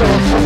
so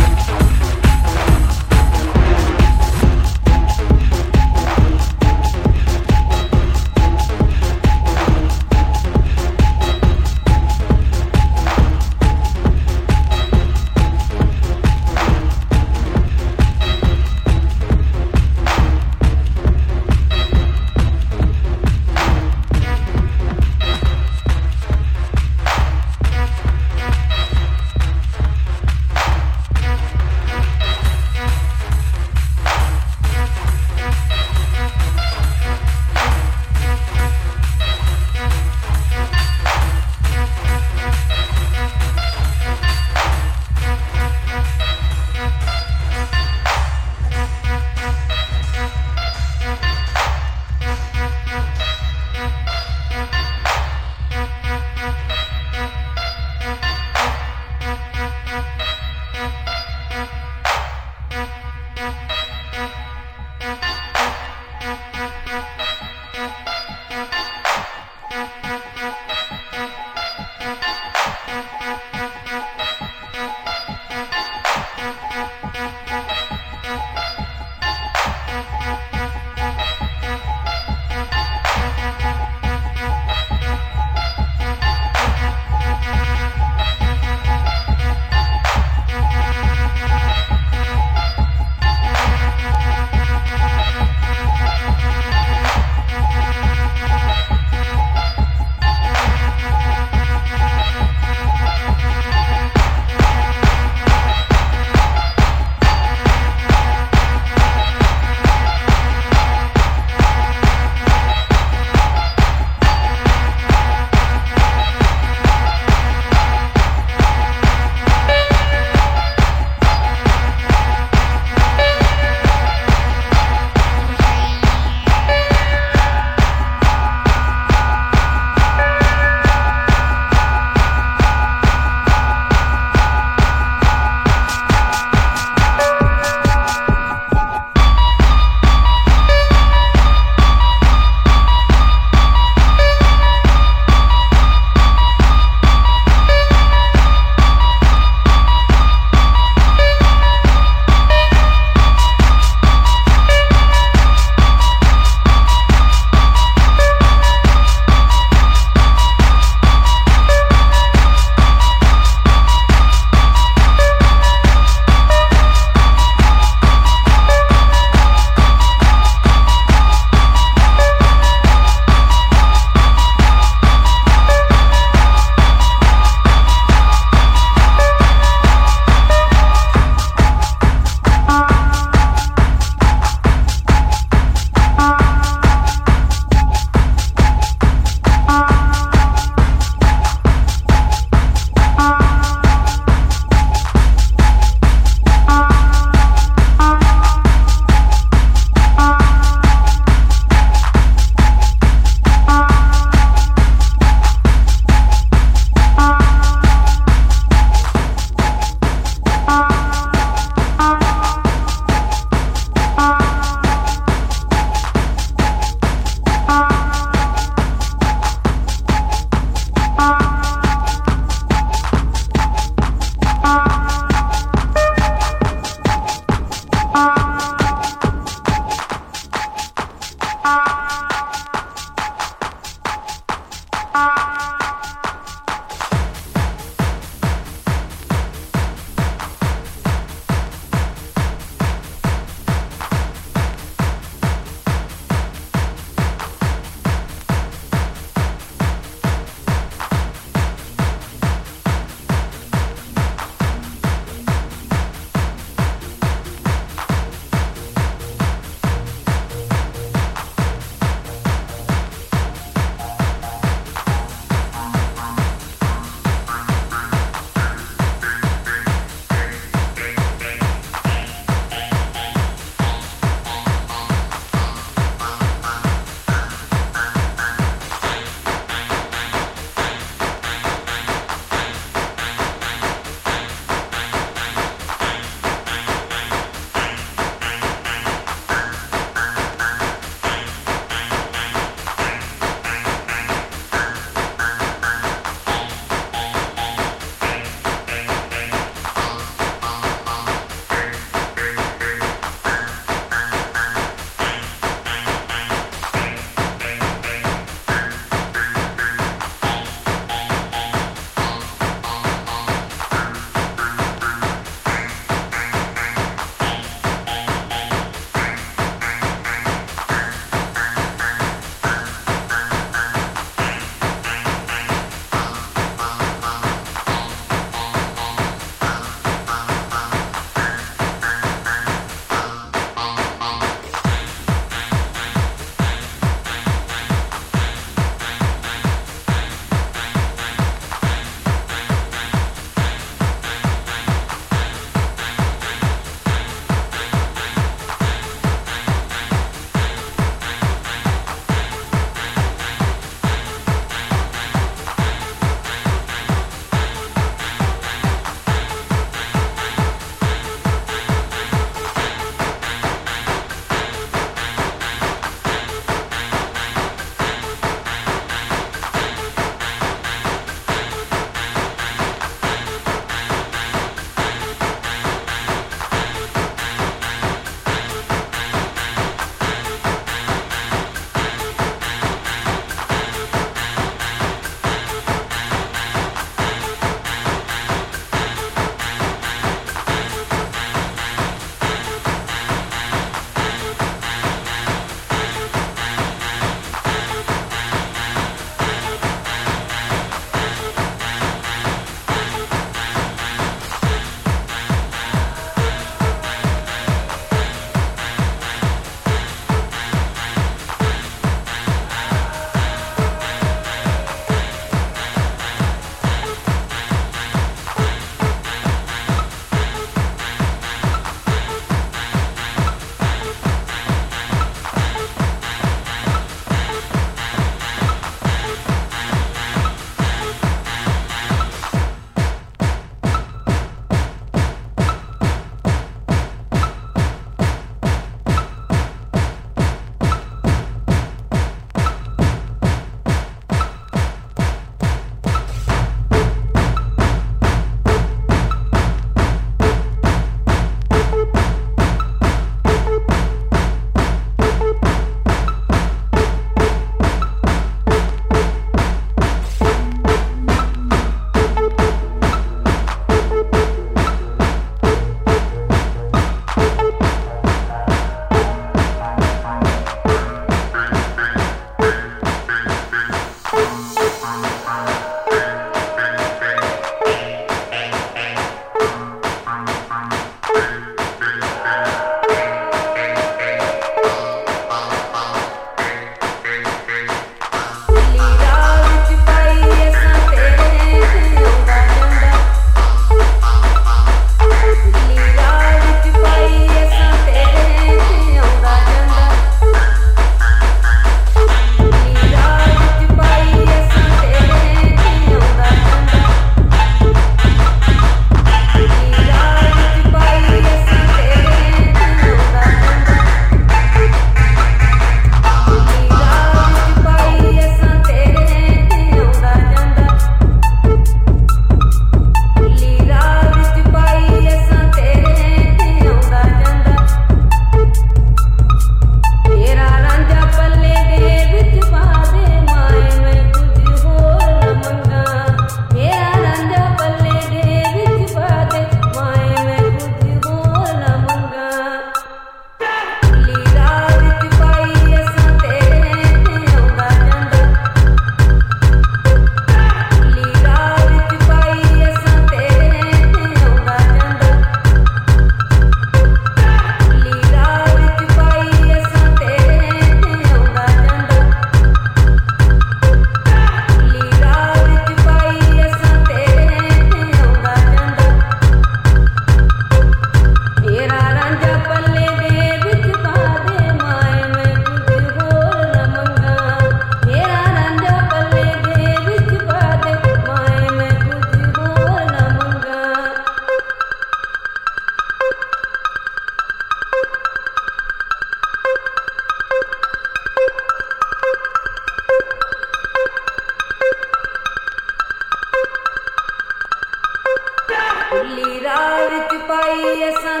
और कृपाई असन